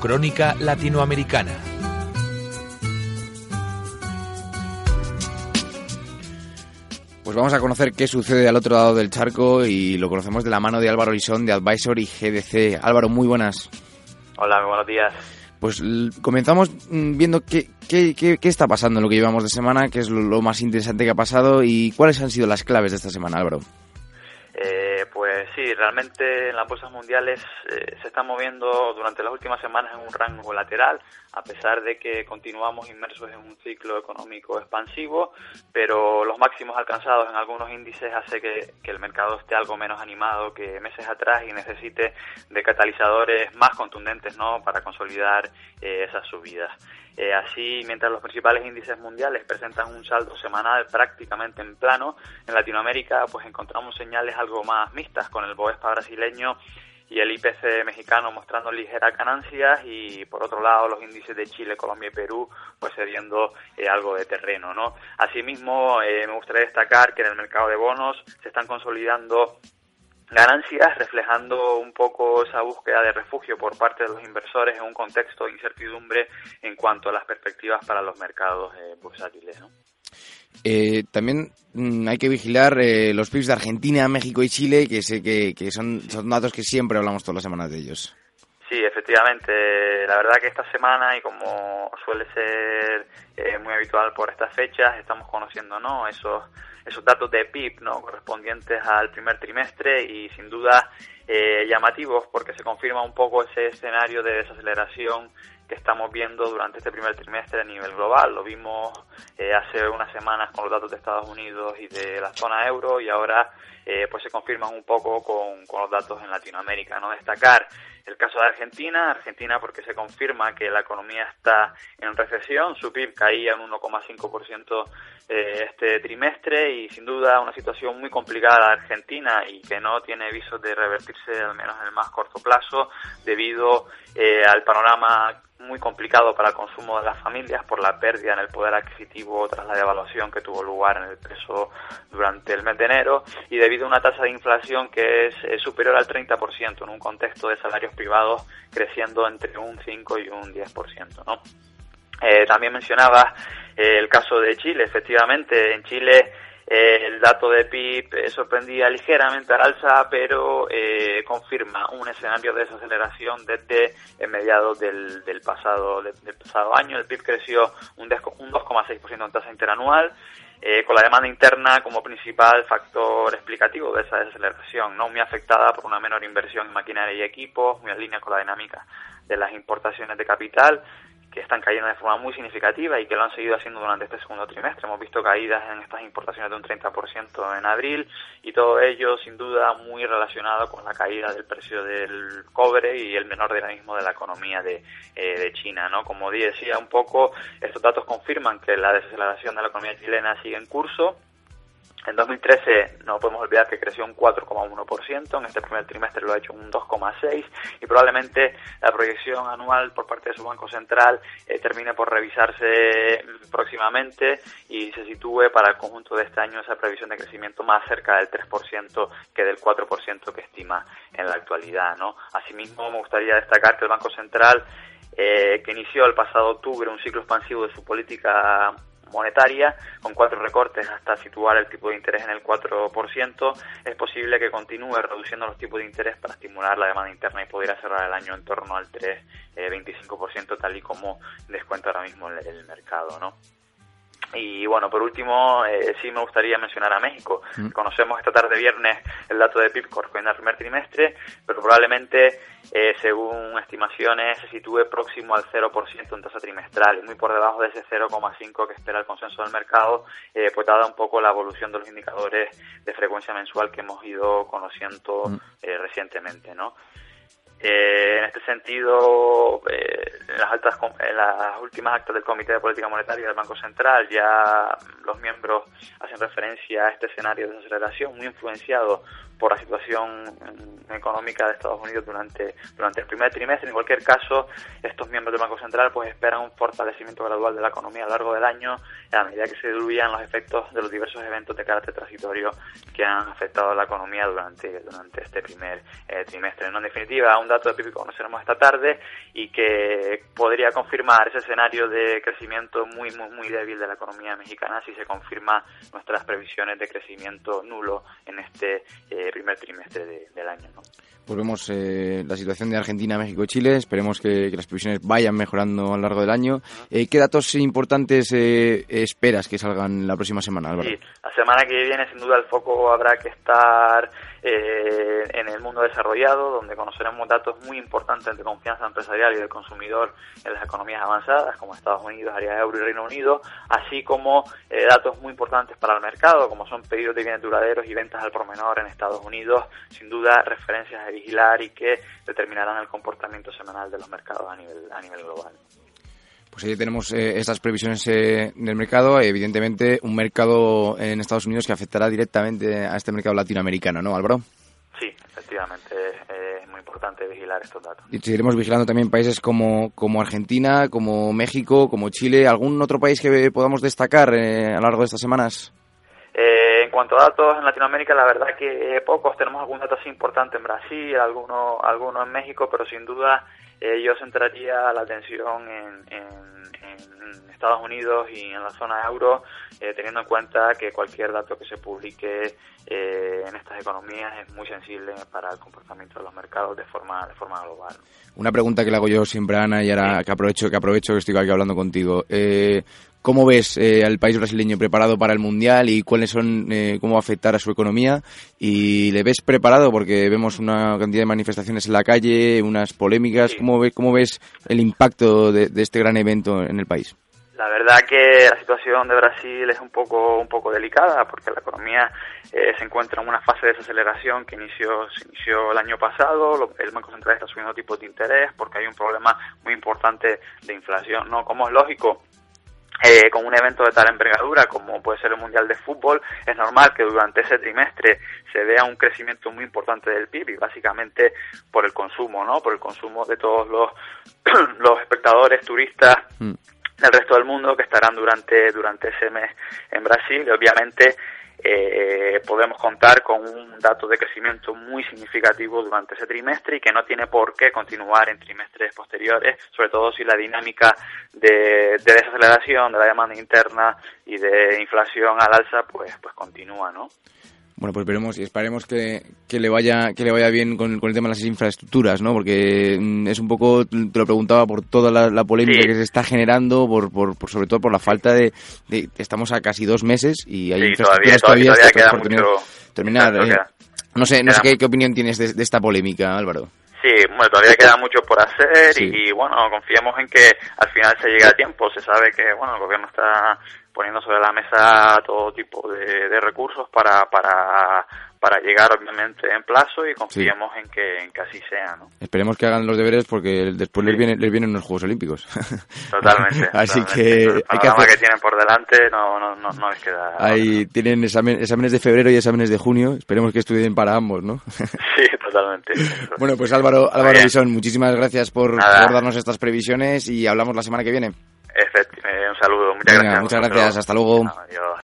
Crónica Latinoamericana. Pues vamos a conocer qué sucede al otro lado del charco y lo conocemos de la mano de Álvaro Lisón de Advisory GDC. Álvaro, muy buenas. Hola, muy buenos días. Pues comenzamos mm, viendo qué, qué, qué, qué, está pasando en lo que llevamos de semana, qué es lo, lo, más interesante que ha pasado y cuáles han sido las claves de esta semana, Álvaro. Eh, pues sí, realmente en las bolsas mundiales eh, se están moviendo durante las últimas semanas en un rango lateral, a pesar de que continuamos inmersos en un ciclo económico expansivo, pero los máximos alcanzados en algunos índices hace que, que el mercado esté algo menos animado que meses atrás y necesite de catalizadores más contundentes ¿no? para consolidar eh, esas subidas. Eh, así, mientras los principales índices mundiales presentan un saldo semanal prácticamente en plano, en Latinoamérica pues encontramos señales algo más mixtas, con el Boespa brasileño y el IPC mexicano mostrando ligeras ganancias y por otro lado los índices de Chile, Colombia y Perú pues cediendo eh, algo de terreno, ¿no? Asimismo, eh, me gustaría destacar que en el mercado de bonos se están consolidando ganancias, reflejando un poco esa búsqueda de refugio por parte de los inversores en un contexto de incertidumbre en cuanto a las perspectivas para los mercados eh, bursátiles. ¿no? Eh, también mmm, hay que vigilar eh, los PIBs de Argentina, México y Chile, que sé que, que son, son datos que siempre hablamos todas las semanas de ellos. Sí, efectivamente. La verdad que esta semana, y como suele ser eh, muy habitual por estas fechas, estamos conociendo ¿no? esos, esos datos de PIB ¿no? correspondientes al primer trimestre y sin duda eh, llamativos porque se confirma un poco ese escenario de desaceleración que estamos viendo durante este primer trimestre a nivel global. Lo vimos eh, hace unas semanas con los datos de Estados Unidos y de la zona euro y ahora eh, pues se confirman un poco con, con, los datos en Latinoamérica. No destacar el caso de Argentina, Argentina porque se confirma que la economía está en recesión, su PIB caía en 1,5% eh, este trimestre y sin duda una situación muy complicada Argentina y que no tiene visos de revertirse al menos en el más corto plazo debido eh, al panorama muy complicado para el consumo de las familias por la pérdida en el poder adquisitivo tras la devaluación que tuvo lugar en el peso durante el mes de enero y debido a una tasa de inflación que es, superior al 30% en un contexto de salarios privados creciendo entre un 5 y un 10%, ¿no? Eh, también mencionaba eh, el caso de Chile, efectivamente, en Chile el dato de PIB eh, sorprendía ligeramente al alza, pero eh, confirma un escenario de desaceleración desde mediados del, del pasado del, pasado año. El PIB creció un, un 2,6% en tasa interanual, eh, con la demanda interna como principal factor explicativo de esa desaceleración, no muy afectada por una menor inversión en maquinaria y equipos, muy en línea con la dinámica de las importaciones de capital que están cayendo de forma muy significativa y que lo han seguido haciendo durante este segundo trimestre. Hemos visto caídas en estas importaciones de un 30% en abril y todo ello sin duda muy relacionado con la caída del precio del cobre y el menor dinamismo de la economía de, eh, de China. ¿no? Como decía un poco, estos datos confirman que la desaceleración de la economía chilena sigue en curso en 2013 no podemos olvidar que creció un 4,1%, en este primer trimestre lo ha hecho un 2,6% y probablemente la proyección anual por parte de su Banco Central eh, termine por revisarse próximamente y se sitúe para el conjunto de este año esa previsión de crecimiento más cerca del 3% que del 4% que estima en la actualidad. ¿no? Asimismo, me gustaría destacar que el Banco Central, eh, que inició el pasado octubre un ciclo expansivo de su política monetaria, con cuatro recortes hasta situar el tipo de interés en el 4%, es posible que continúe reduciendo los tipos de interés para estimular la demanda interna y pudiera cerrar el año en torno al 3,25% eh, tal y como descuenta ahora mismo el, el mercado, ¿no? Y bueno, por último, eh, sí me gustaría mencionar a México. Mm. Conocemos esta tarde viernes el dato de PIB correspondiente al primer trimestre, pero probablemente, eh, según estimaciones, se sitúe próximo al 0% en tasa trimestral, muy por debajo de ese 0,5 que espera el consenso del mercado, eh, pues dada un poco la evolución de los indicadores de frecuencia mensual que hemos ido conociendo mm. recientemente, ¿no? Eh, en este sentido, eh, en, las altas, en las últimas actas del Comité de Política Monetaria del Banco Central ya los miembros hacen referencia a este escenario de desaceleración muy influenciado por la situación económica de Estados Unidos durante, durante el primer trimestre. En cualquier caso, estos miembros del Banco Central pues esperan un fortalecimiento gradual de la economía a lo largo del año a medida que se diluyan los efectos de los diversos eventos de carácter transitorio que han afectado a la economía durante, durante este primer eh, trimestre. En definitiva, un un dato de PIB que conoceremos esta tarde y que podría confirmar ese escenario de crecimiento muy, muy, muy débil de la economía mexicana si se confirma nuestras previsiones de crecimiento nulo en este eh, primer trimestre del año. ¿no? Pues vemos eh, la situación de Argentina, México y Chile. Esperemos que, las previsiones vayan mejorando a lo largo del año. Eh, ¿Qué datos importantes eh, esperas que salgan la próxima semana, Álvaro? Sí, la semana que viene, sin duda, el foco habrá que estar en el mundo desarrollado, donde conoceremos datos muy importantes de confianza empresarial y del consumidor en las economías avanzadas, como Estados Unidos, área euro y Reino Unido, así como datos muy importantes para el mercado, como son pedidos de bienes duraderos y ventas al por menor en Estados Unidos. Sin duda, referencias vigilar y que determinarán el comportamiento semanal de los mercados a nivel, a nivel global. Pues ahí tenemos eh, estas previsiones eh, del mercado, evidentemente un mercado en Estados Unidos que afectará directamente a este mercado latinoamericano, ¿no, Álvaro? Sí, efectivamente es muy importante vigilar estos datos. Y seguiremos vigilando también países como, como Argentina, como México, como Chile. ¿Algún otro país que podamos destacar eh, a lo largo de estas semanas? Eh, en cuanto a datos en Latinoamérica, la verdad que pocos. Tenemos algún dato así importante en Brasil, algunos alguno en México, pero sin duda eh, yo centraría la atención en, en, Estados Unidos y en la zona euro, eh, teniendo en cuenta que cualquier dato que se publique eh, en estas economías es muy sensible para el comportamiento de los mercados de forma de forma global. Una pregunta que le hago yo siempre a Ana y ahora que aprovecho que aprovecho que estoy aquí hablando contigo. ¿Cómo ves eh, al país brasileño preparado para el Mundial y cuáles son, eh, cómo va a afectar a su economía? ¿Y le ves preparado? Porque vemos una cantidad de manifestaciones en la calle, unas polémicas. ¿Cómo, ves, ¿Cómo ves el impacto de, este gran evento en el país? La verdad que la situación de Brasil es un poco un poco delicada porque la economía eh, se encuentra en una fase de desaceleración que inició se inició el año pasado. El Banco Central está subiendo tipos de interés porque hay un problema muy importante de inflación. No, como es lógico, eh, con un evento de tal envergadura como puede ser el Mundial de Fútbol, es normal que durante ese trimestre se vea un crecimiento muy importante del PIB y básicamente por el consumo, ¿no? Por el consumo de todos los, los espectadores, turistas mm. del resto del mundo que estarán durante, durante ese mes en Brasil y obviamente eh, podemos contar con un dato de crecimiento muy significativo durante ese trimestre y que no tiene por qué continuar en trimestres posteriores, sobre todo si la dinámica de, de desaceleración de la demanda interna y de inflación al alza pues, pues continúa, ¿no? Bueno, pues veremos y esperemos que, que, le vaya que le vaya bien con, el tema de las infraestructuras, ¿no? Porque mm, es un poco, te lo preguntaba por toda la, polémica que se está generando, por, por, sobre todo por la falta de, Estamos a casi dos meses y hay infraestructuras todavía, terminar. Eh. no sé, no sé qué, opinión tienes de, esta polémica, Álvaro. Sí, bueno, todavía queda mucho por hacer y, y, bueno, confiamos en que al final se llegue a tiempo. Se sabe que, bueno, el gobierno está poniendo sobre la mesa todo tipo de, recursos para, para, para llegar obviamente en plazo y confiemos en, que, en que así sea. ¿no? Esperemos que hagan los deberes porque después les, viene, les vienen los Juegos Olímpicos. Totalmente. así que... El hay que, hacer... que tienen por delante no, no, no, no les queda... Ahí tienen exámenes de febrero y exámenes de junio. Esperemos que estudien para ambos, ¿no? sí, totalmente. bueno, pues Álvaro, Álvaro Bison, muchísimas gracias por, por darnos estas previsiones y hablamos la semana que viene. Eh, un saludo, muchas gracias. Muchas gracias, hasta luego. Adiós.